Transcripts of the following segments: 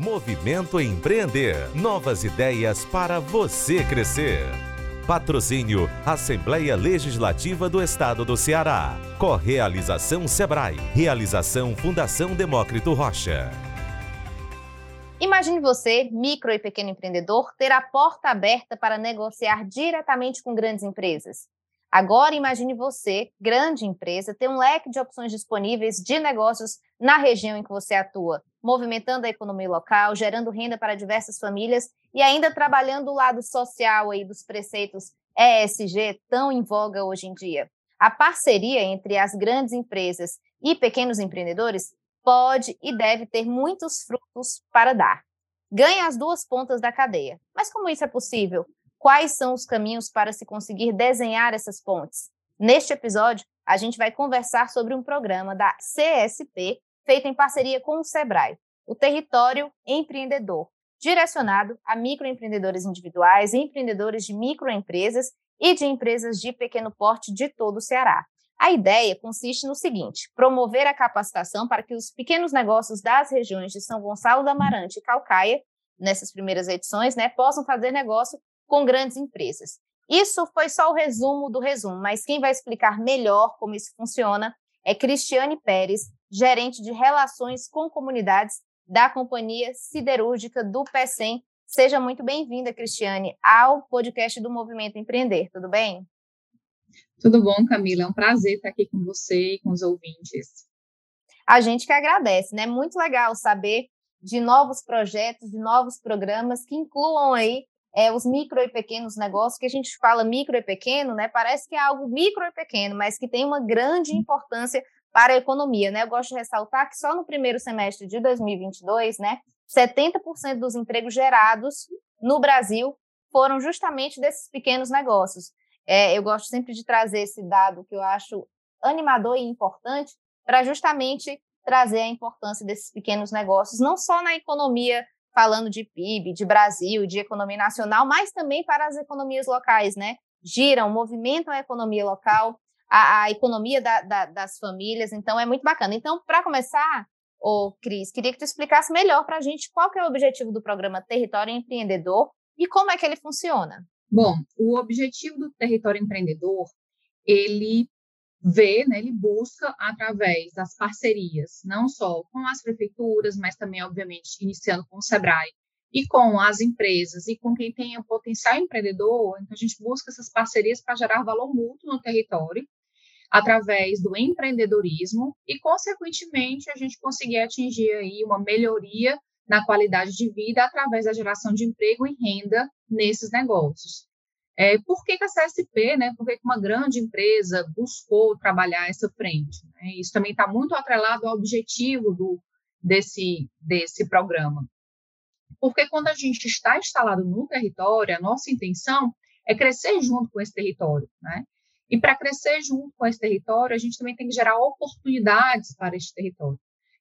Movimento Empreender. Novas ideias para você crescer. Patrocínio Assembleia Legislativa do Estado do Ceará. Correalização Sebrae. Realização Fundação Demócrito Rocha. Imagine você, micro e pequeno empreendedor, ter a porta aberta para negociar diretamente com grandes empresas. Agora imagine você, grande empresa, ter um leque de opções disponíveis de negócios na região em que você atua, movimentando a economia local, gerando renda para diversas famílias e ainda trabalhando o lado social aí dos preceitos ESG tão em voga hoje em dia. A parceria entre as grandes empresas e pequenos empreendedores pode e deve ter muitos frutos para dar. Ganha as duas pontas da cadeia. Mas como isso é possível? Quais são os caminhos para se conseguir desenhar essas pontes? Neste episódio, a gente vai conversar sobre um programa da CSP, feito em parceria com o Sebrae, o Território Empreendedor, direcionado a microempreendedores individuais, empreendedores de microempresas e de empresas de pequeno porte de todo o Ceará. A ideia consiste no seguinte: promover a capacitação para que os pequenos negócios das regiões de São Gonçalo da Amarante e Calcaia, nessas primeiras edições, né, possam fazer negócio com grandes empresas. Isso foi só o resumo do resumo, mas quem vai explicar melhor como isso funciona é Cristiane Pérez, gerente de relações com comunidades da Companhia Siderúrgica do PECEM. Seja muito bem-vinda, Cristiane, ao podcast do Movimento Empreender, tudo bem? Tudo bom, Camila? É um prazer estar aqui com você e com os ouvintes. A gente que agradece, né? Muito legal saber de novos projetos, de novos programas que incluam aí é, os micro e pequenos negócios, que a gente fala micro e pequeno, né? Parece que é algo micro e pequeno, mas que tem uma grande importância para a economia, né? Eu gosto de ressaltar que só no primeiro semestre de 2022, né, 70% dos empregos gerados no Brasil foram justamente desses pequenos negócios. É, eu gosto sempre de trazer esse dado que eu acho animador e importante para justamente trazer a importância desses pequenos negócios, não só na economia falando de PIB, de Brasil, de economia nacional, mas também para as economias locais, né? Giram, movimentam a economia local, a, a economia da, da, das famílias, então é muito bacana. Então, para começar, ô Cris, queria que tu explicasse melhor para a gente qual que é o objetivo do programa Território Empreendedor e como é que ele funciona. Bom, o objetivo do Território Empreendedor, ele vê, né, ele busca através das parcerias, não só com as prefeituras, mas também, obviamente, iniciando com o SEBRAE e com as empresas e com quem tenha potencial empreendedor, então a gente busca essas parcerias para gerar valor mútuo no território, através do empreendedorismo e, consequentemente, a gente conseguir atingir aí uma melhoria na qualidade de vida através da geração de emprego e renda nesses negócios. É, por que, que a CSP, né, por que, que uma grande empresa buscou trabalhar essa frente? Né? Isso também está muito atrelado ao objetivo do, desse, desse programa. Porque quando a gente está instalado no território, a nossa intenção é crescer junto com esse território. Né? E para crescer junto com esse território, a gente também tem que gerar oportunidades para esse território.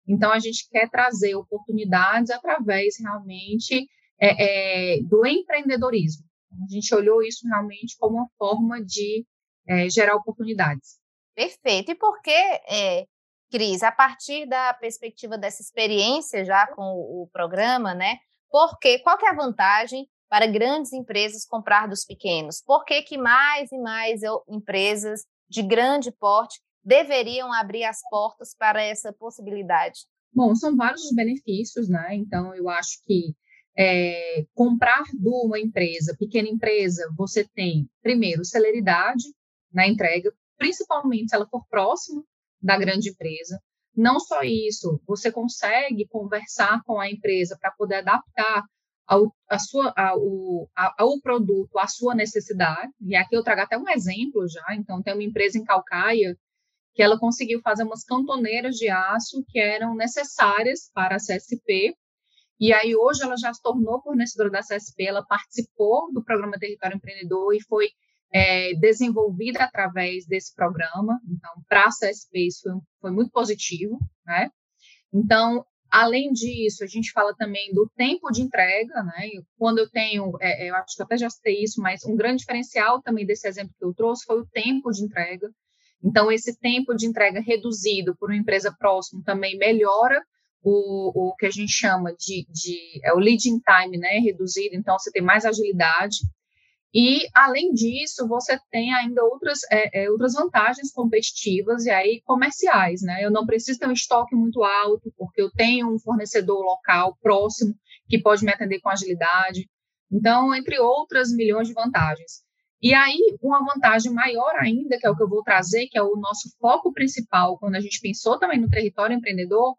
Então, a gente quer trazer oportunidades através realmente é, é, do empreendedorismo. A gente olhou isso realmente como uma forma de é, gerar oportunidades. Perfeito. E por que, é, Cris, a partir da perspectiva dessa experiência já com o, programa, né? Porque qual é a vantagem para grandes empresas comprar dos pequenos? Por que, que mais e mais empresas de grande porte deveriam abrir as portas para essa possibilidade? Bom, são vários os benefícios, né? Então, eu acho que é, comprar de uma empresa, pequena empresa, você tem, primeiro, celeridade na entrega, principalmente se ela for próxima da grande empresa. Não só isso, você consegue conversar com a empresa para poder adaptar ao, a sua, ao, ao produto à sua necessidade. E aqui eu trago até um exemplo já. Então, tem uma empresa em Calcaia que ela conseguiu fazer umas cantoneiras de aço que eram necessárias para a CSP E aí hoje ela já se tornou fornecedora da CSP, ela participou do programa Território Empreendedor e foi é, desenvolvida através desse programa. Então, para a CSP isso foi, foi muito positivo, né? Então, Além disso, a gente fala também do tempo de entrega, né? Quando eu tenho, é, é, eu acho que eu até já citei isso, mas um grande diferencial também desse exemplo que eu trouxe foi o tempo de entrega. Então, esse tempo de entrega reduzido por uma empresa próxima também melhora o, o que a gente chama de, de é o leading time, né? Reduzido, então você tem mais agilidade. E, além disso, você tem ainda outras, é, é, outras vantagens competitivas e aí comerciais, né? Eu não preciso ter um estoque muito alto, porque eu tenho um fornecedor local próximo que pode me atender com agilidade. Então, entre outras milhões de vantagens. E aí, uma vantagem maior ainda, que é o que eu vou trazer, que é o nosso foco principal, quando a gente pensou também no território empreendedor,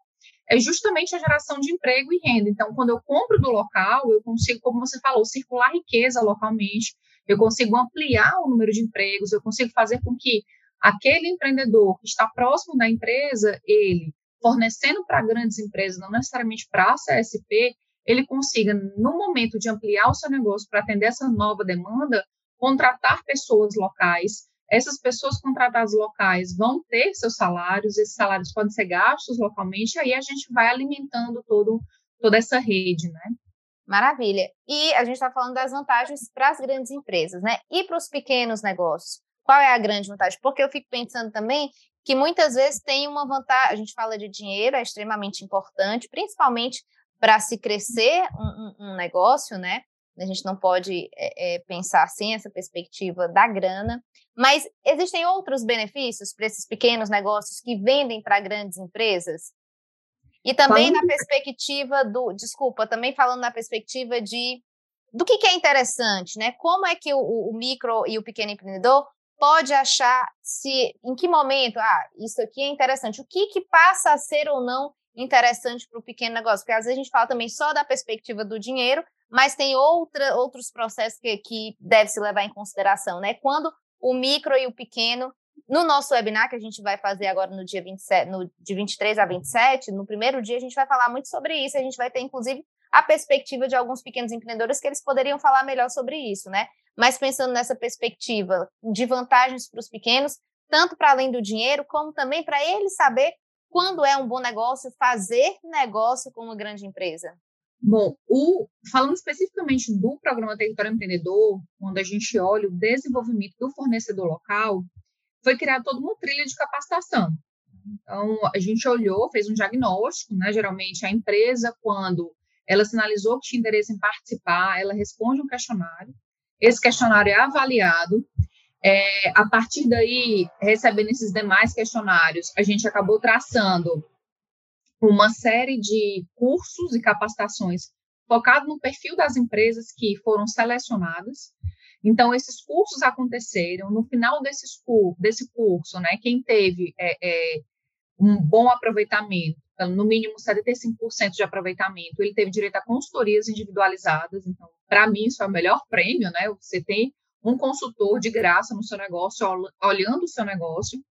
é justamente a geração de emprego e renda. Então, quando eu compro do local, eu consigo, como você falou, circular riqueza localmente, eu consigo ampliar o número de empregos, eu consigo fazer com que aquele empreendedor que está próximo da empresa, ele fornecendo para grandes empresas, não necessariamente para a CSP, ele consiga, no momento de ampliar o seu negócio para atender essa nova demanda, contratar pessoas locais. Essas pessoas contratadas locais vão ter seus salários, esses salários podem ser gastos localmente, aí a gente vai alimentando todo, toda essa rede, né? Maravilha. E a gente está falando das vantagens para as grandes empresas, né? E para os pequenos negócios. Qual é a grande vantagem? Porque eu fico pensando também que muitas vezes tem uma vantagem. A gente fala de dinheiro, é extremamente importante, principalmente para se crescer um, um, um, negócio, né? A gente não pode é, é, pensar sem essa perspectiva da grana. Mas existem outros benefícios para esses pequenos negócios que vendem para grandes empresas? E também na perspectiva do, desculpa, também falando na perspectiva de do que, que é interessante, né? Como é que o, o, micro e o pequeno empreendedor pode achar se, em que momento, ah, isso aqui é interessante, o que, que passa a ser ou não interessante para o pequeno negócio? Porque às vezes a gente fala também só da perspectiva do dinheiro, mas tem outra, outros processos que, que deve se levar em consideração, né? Quando o micro e o pequeno no nosso webinar, que a gente vai fazer agora no dia 27, no, de 23 a 27, no primeiro dia, a gente vai falar muito sobre isso. A gente vai ter, inclusive, a perspectiva de alguns pequenos empreendedores que eles poderiam falar melhor sobre isso, né? Mas pensando nessa perspectiva de vantagens para os pequenos, tanto para além do dinheiro, como também para eles saber quando é um bom negócio fazer negócio com uma grande empresa. Bom, o, falando especificamente do programa Território Empreendedor, quando a gente olha o desenvolvimento do fornecedor local, foi criada toda uma trilha de capacitação. Então, a gente olhou, fez um diagnóstico, né? Geralmente, a empresa, quando ela sinalizou que tinha interesse em participar, ela responde um questionário. Esse questionário é avaliado. É, a partir daí, recebendo esses demais questionários, a gente acabou traçando uma série de cursos e capacitações focado no perfil das empresas que foram selecionadas. Então, esses cursos aconteceram. No final desses, desse curso, né, quem teve é, é, um bom aproveitamento, no mínimo 75% de aproveitamento, ele teve direito a consultorias individualizadas. Então, para mim, isso é o melhor prêmio, né? Você tem um consultor de graça no seu negócio, olhando o seu negócio.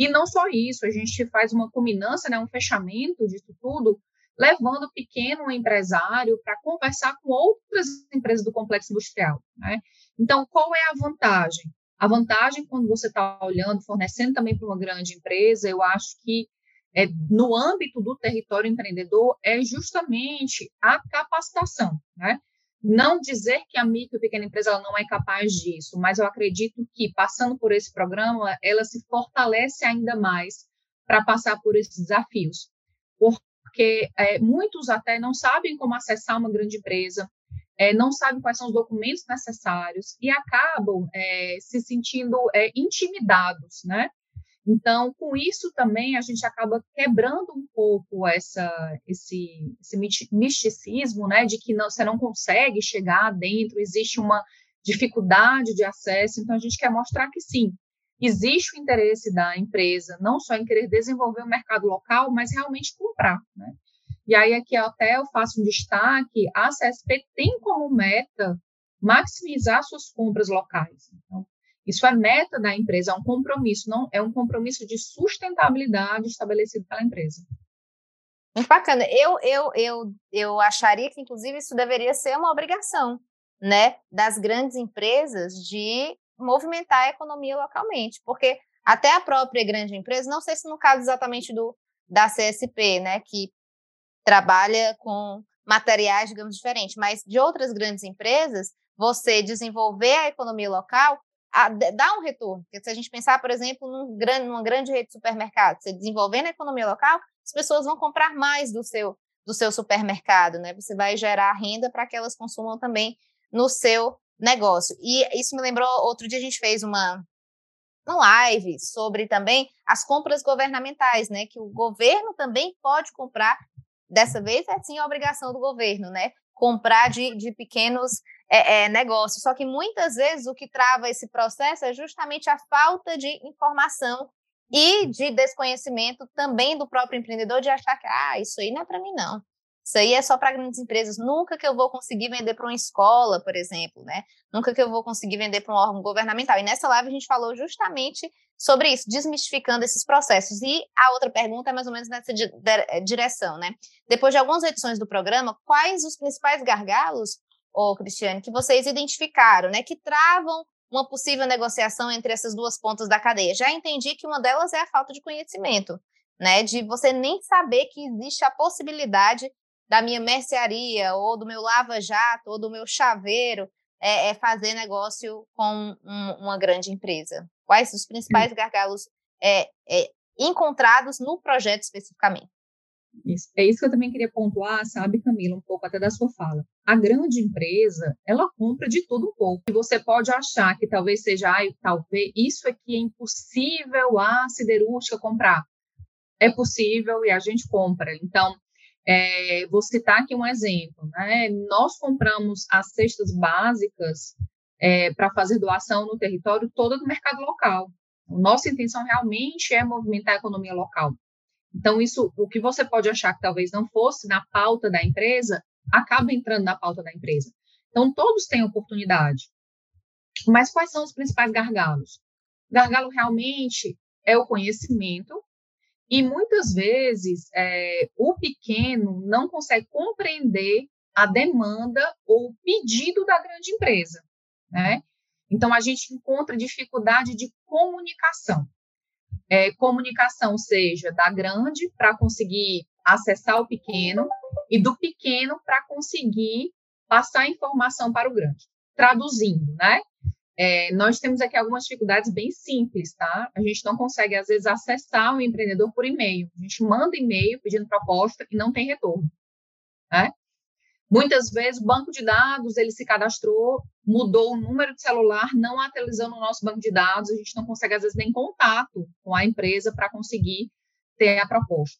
E não só isso, a gente faz uma culminância, né, um fechamento disso tudo, levando o pequeno empresário para conversar com outras empresas do complexo industrial. Né? Então, qual é a vantagem? A vantagem, quando você está olhando, fornecendo também para uma grande empresa, eu acho que é, no âmbito do território empreendedor é justamente a capacitação, né? Não dizer que a micro e pequena empresa não é capaz disso, mas eu acredito que passando por esse programa, ela se fortalece ainda mais para passar por esses desafios. Porque é, muitos até não sabem como acessar uma grande empresa, é, não sabem quais são os documentos necessários e acabam é, se sentindo é, intimidados, né? Então, com isso também a gente acaba quebrando um pouco essa, esse, esse misticismo, né, de que não, você não consegue chegar dentro, existe uma dificuldade de acesso. Então, a gente quer mostrar que sim, existe o interesse da empresa, não só em querer desenvolver o mercado local, mas realmente comprar, né? E aí aqui até eu faço um destaque, a CSP tem como meta maximizar suas compras locais. Então, isso é meta da empresa, é um compromisso, não é um compromisso de sustentabilidade estabelecido pela empresa. Muito bacana. Eu, eu, eu, eu acharia que, inclusive, isso deveria ser uma obrigação, né, das grandes empresas de movimentar a economia localmente, porque até a própria grande empresa, não sei se no caso exatamente do da CSP, né, que trabalha com materiais, digamos, diferentes, mas de outras grandes empresas, você desenvolver a economia local a, dá um retorno. Porque se a gente pensar, por exemplo, num grande, numa grande rede de supermercados, você desenvolvendo a economia local, as pessoas vão comprar mais do seu, do seu supermercado, né? Você vai gerar renda para que elas consumam também no seu negócio. E isso me lembrou, outro dia a gente fez uma, uma live sobre também as compras governamentais, né? Que o governo também pode comprar, dessa vez é sim a obrigação do governo, né? Comprar de, de pequenos é, é, negócios. Só que muitas vezes o que trava esse processo é justamente a falta de informação e de desconhecimento também do próprio empreendedor de achar que ah, isso aí não é para mim não. Isso aí é só para grandes empresas. Nunca que eu vou conseguir vender para uma escola, por exemplo, né? Nunca que eu vou conseguir vender para um órgão governamental. E nessa live a gente falou justamente sobre isso, desmistificando esses processos. E a outra pergunta é mais ou menos nessa eh, direção, né? Depois de algumas edições do programa, quais os principais gargalos, ô Cristiane, que vocês identificaram, né? Que travam uma possível negociação entre essas duas pontas da cadeia. Já entendi que uma delas é a falta de conhecimento, né? De você nem saber que existe a possibilidade da minha mercearia, ou do meu lava-jato, ou do meu chaveiro, é, é fazer negócio com um, uma grande empresa. Quais os principais gargalos é, é, encontrados no projeto especificamente? Isso. É isso que eu também queria pontuar, sabe, Camila, um pouco até da sua fala. A grande empresa, ela compra de tudo um pouco. E você pode achar que talvez seja, ah, talvez isso aqui é impossível a siderúrgica comprar. É possível e a gente compra. Então, é, vou citar aqui um exemplo. Né? Nós compramos as cestas básicas é, para fazer doação no território todo do mercado local. Nossa intenção realmente é movimentar a economia local. Então, isso, o que você pode achar que talvez não fosse na pauta da empresa, acaba entrando na pauta da empresa. Então, todos têm oportunidade. Mas quais são os principais gargalos? Gargalo realmente é o conhecimento, e muitas vezes é, o pequeno não consegue compreender a demanda ou o pedido da grande empresa, né? Então a gente encontra dificuldade de comunicação é, comunicação seja da grande para conseguir acessar o pequeno e do pequeno para conseguir passar informação para o grande. Traduzindo, né? É, nós temos aqui algumas dificuldades bem simples, tá? A gente não consegue, às vezes, acessar o empreendedor por e-mail. A gente manda e-mail pedindo proposta e não tem retorno. Né? Muitas vezes, o banco de dados, ele se cadastrou, mudou o número de celular, não atualizando o nosso banco de dados, a gente não consegue, às vezes, nem contato com a empresa para conseguir ter a proposta.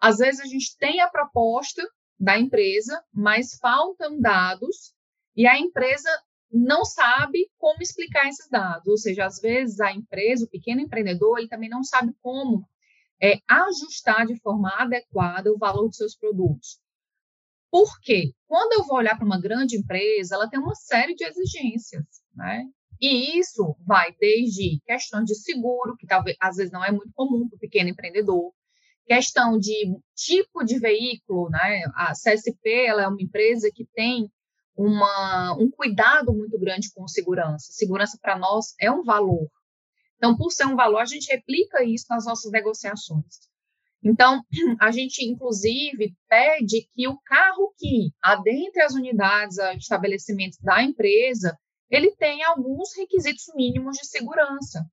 Às vezes, a gente tem a proposta da empresa, mas faltam dados e a empresa não sabe como explicar esses dados. Ou seja, às vezes, a empresa, o pequeno empreendedor, ele também não sabe como é, ajustar de forma adequada o valor dos seus produtos. Por quê? Quando eu vou olhar para uma grande empresa, ela tem uma série de exigências, né? E isso vai desde questões de seguro, que talvez às vezes não é muito comum para o pequeno empreendedor, questão de tipo de veículo, né? A CSP ela é uma empresa que tem uma, um cuidado muito grande com segurança. Segurança para nós é um valor. Então, por ser um valor, a gente replica isso nas nossas negociações. Então, a gente, inclusive, pede que o carro que adentre as unidades, estabelecimentos da empresa, ele tenha alguns requisitos mínimos de segurança.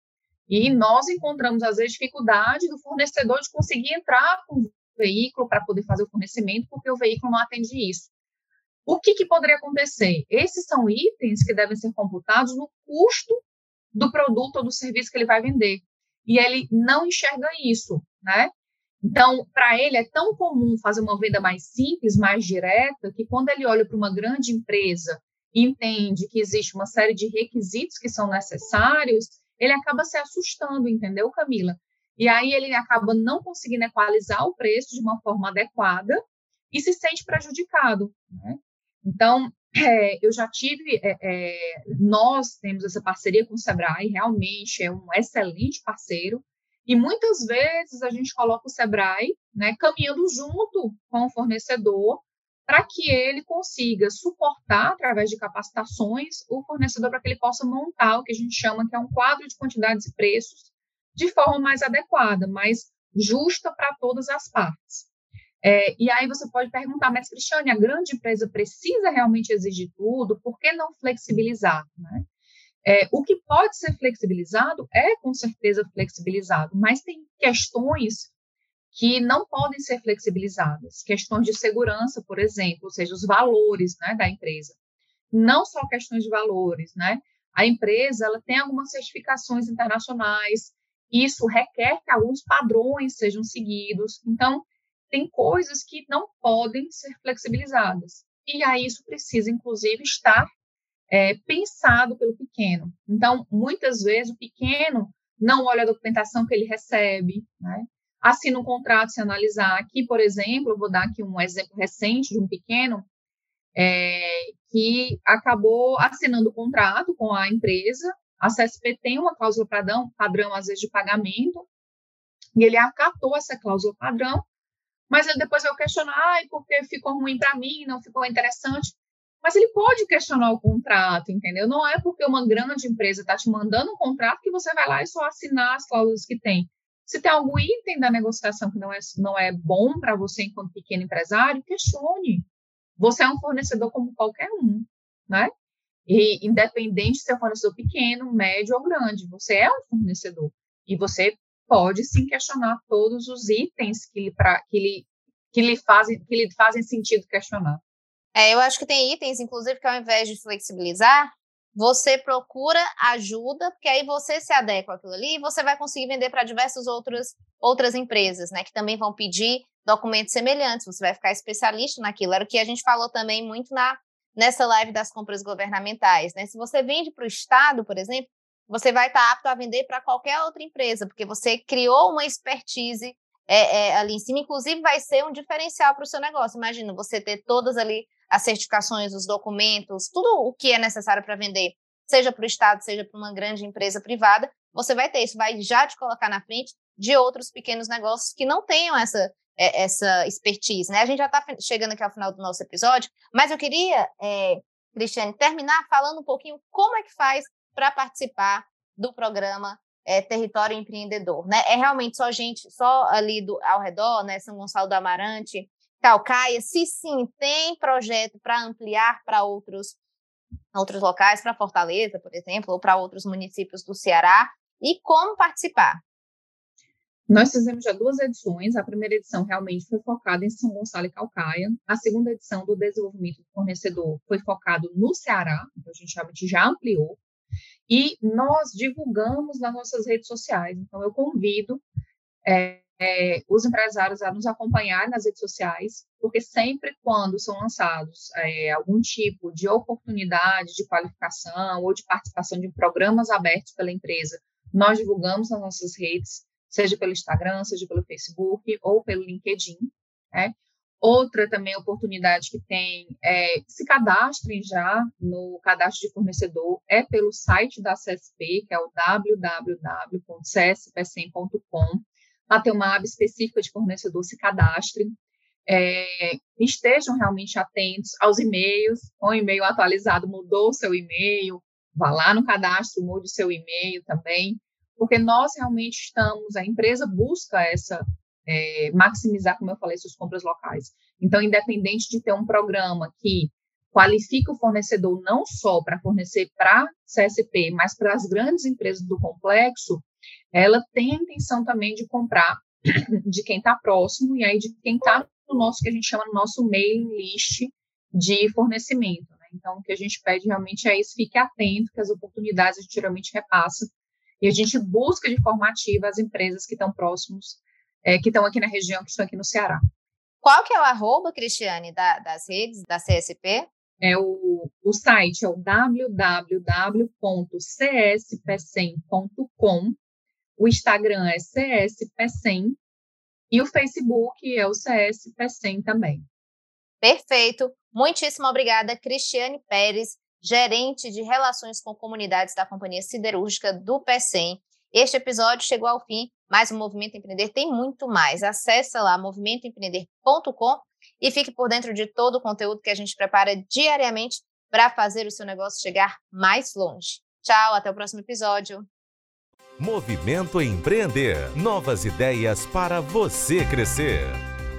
E nós encontramos, às vezes, dificuldade do fornecedor de conseguir entrar com o veículo para poder fazer o fornecimento, porque o veículo não atende isso. O que, que poderia acontecer? Esses são itens que devem ser computados no custo do produto ou do serviço que ele vai vender. E ele não enxerga isso, né? Então, para ele é tão comum fazer uma venda mais simples, mais direta, que quando ele olha para uma grande empresa e entende que existe uma série de requisitos que são necessários, ele acaba se assustando, entendeu, Camila? E aí ele acaba não conseguindo equalizar o preço de uma forma adequada e se sente prejudicado. Né? Então, é, eu já tive, é, é, nós temos essa parceria com o Sebrae, realmente é um excelente parceiro, E muitas vezes a gente coloca o Sebrae né, caminhando junto com o fornecedor para que ele consiga suportar, através de capacitações, o fornecedor para que ele possa montar o que a gente chama que é um quadro de quantidades e preços de forma mais adequada, mais justa para todas as partes. É, e aí você pode perguntar, mas Cristiane, a grande empresa precisa realmente exigir tudo, por que não flexibilizar? Né? É, o que pode ser flexibilizado é com certeza flexibilizado, mas tem questões que não podem ser flexibilizadas, questões de segurança, por exemplo, ou seja, os valores né, da empresa. Não só questões de valores, né? A empresa ela tem algumas certificações internacionais, isso requer que alguns padrões sejam seguidos. Então, tem coisas que não podem ser flexibilizadas. E aí isso precisa, inclusive, estar é, pensado pelo pequeno. Então, muitas vezes, o pequeno não olha a documentação que ele recebe, né? Assina um contrato se analisar. Aqui, por exemplo, vou dar aqui um exemplo recente de um pequeno é, que acabou assinando o contrato com a empresa. A CSP tem uma cláusula padrão, padrão, às vezes, de pagamento, e ele acatou essa cláusula padrão, mas ele depois vai questionar, ah, porque ficou ruim para mim, não ficou interessante. Mas ele pode questionar o contrato, entendeu? Não é porque uma grande empresa está te mandando um contrato que você vai lá e só assinar as cláusulas que tem. Se tem algum item da negociação que não é, não é bom para você enquanto pequeno empresário, questione. Você é um fornecedor como qualquer um, né? E independente se é um fornecedor pequeno, médio ou grande, você é um fornecedor. E você pode sim questionar todos os itens que lhe, pra, que lhe, que lhe, fazem, que lhe fazem sentido questionar. É, eu acho que tem itens, inclusive, que ao invés de flexibilizar, você procura ajuda, porque aí você se adequa àquilo ali e você vai conseguir vender para diversas outras, outras empresas, né, que também vão pedir documentos semelhantes, você vai ficar especialista naquilo. Era o que a gente falou também muito na nessa live das compras governamentais, né? Se você vende para o Estado, por exemplo, você vai estar apto a vender para qualquer outra empresa, porque você criou uma expertise é, é, ali em cima, inclusive vai ser um diferencial para o seu negócio. Imagina você ter todas ali as certificações, os documentos, tudo o que é necessário para vender, seja para o Estado, seja para uma grande empresa privada, você vai ter isso, vai já te colocar na frente de outros pequenos negócios que não tenham essa, é, essa expertise. Né? A gente já está chegando aqui ao final do nosso episódio, mas eu queria, é, Cristiane, terminar falando um pouquinho como é que faz para participar do programa é, Território Empreendedor, né? É realmente só gente, só ali do, ao redor, né? São Gonçalo do Amarante, Calcaia, se sim tem projeto para ampliar para outros, outros locais, para Fortaleza, por exemplo, ou para outros municípios do Ceará, e como participar? Nós fizemos já duas edições. A primeira edição realmente foi focada em São Gonçalo e Calcaia. A segunda edição do desenvolvimento do fornecedor foi focado no Ceará, então a gente realmente já ampliou. E nós divulgamos nas nossas redes sociais. Então eu convido é, é, os empresários a nos acompanhar nas redes sociais, porque sempre quando são lançados é, algum tipo de oportunidade de qualificação ou de participação de programas abertos pela empresa, nós divulgamos nas nossas redes, seja pelo Instagram, seja pelo Facebook ou pelo LinkedIn. Né? Outra também oportunidade que tem é se cadastrem já no cadastro de fornecedor é pelo site da CSP, que é o www.cspcem.com Tem uma aba específica de fornecedor, se cadastrem. É, estejam realmente atentos aos e-mails, o e-mail atualizado, mudou seu e-mail, vá lá no cadastro, mude seu e-mail também, porque nós realmente estamos, a empresa busca essa, é, maximizar, como eu falei, suas compras locais. Então, independente de ter um programa que qualifica o fornecedor não só para fornecer para CSP, mas para as grandes empresas do complexo, ela tem a intenção também de comprar de quem está próximo e aí de quem está no nosso, que a gente chama no nosso mailing list de fornecimento. Né? Então, o que a gente pede realmente é isso, fique atento, que as oportunidades a gente geralmente repassa e a gente busca de forma ativa as empresas que estão próximos, é, que estão aqui na região, que estão aqui no Ceará. Qual que é o arroba, Cristiane, da, das redes da CSP? É o, o site é o www.cspcem.com o Instagram é CSP100 e o Facebook é o CSP100 também. Perfeito. Muitíssimo obrigada, Cristiane Pérez, gerente de Relações com Comunidades da Companhia Siderúrgica do PECEM. Este episódio chegou ao fim, mas o Movimento Empreender tem muito mais. Acesse lá movimentoempreender.com e fique por dentro de todo o conteúdo que a gente prepara diariamente para fazer o seu negócio chegar mais longe. Tchau, até o próximo episódio. Movimento Empreender. Novas ideias para você crescer.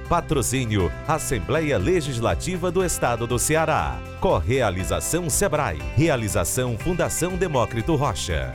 Patrocínio Assembleia Legislativa do Estado do Ceará. Correalização Sebrae. Realização Fundação Demócrito Rocha.